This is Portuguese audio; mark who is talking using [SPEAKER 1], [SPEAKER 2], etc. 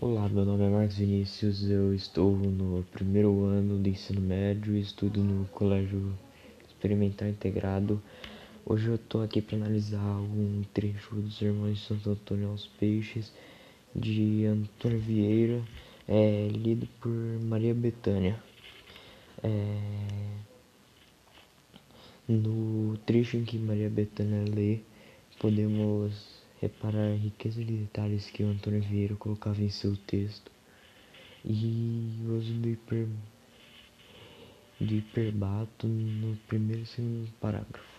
[SPEAKER 1] Olá, meu nome é Marcos Vinícius, eu estou no primeiro ano do ensino médio e estudo no Colégio Experimental Integrado. Hoje eu estou aqui para analisar um trecho dos Irmãos de Santo Antônio aos Peixes, de Antônio Vieira, é, lido por Maria Bethânia. É, no trecho em que Maria Bethânia lê, podemos reparar a riqueza de detalhes que o Antônio Vieira colocava em seu texto e o uso do, hiper, do hiperbato no primeiro e segundo parágrafo.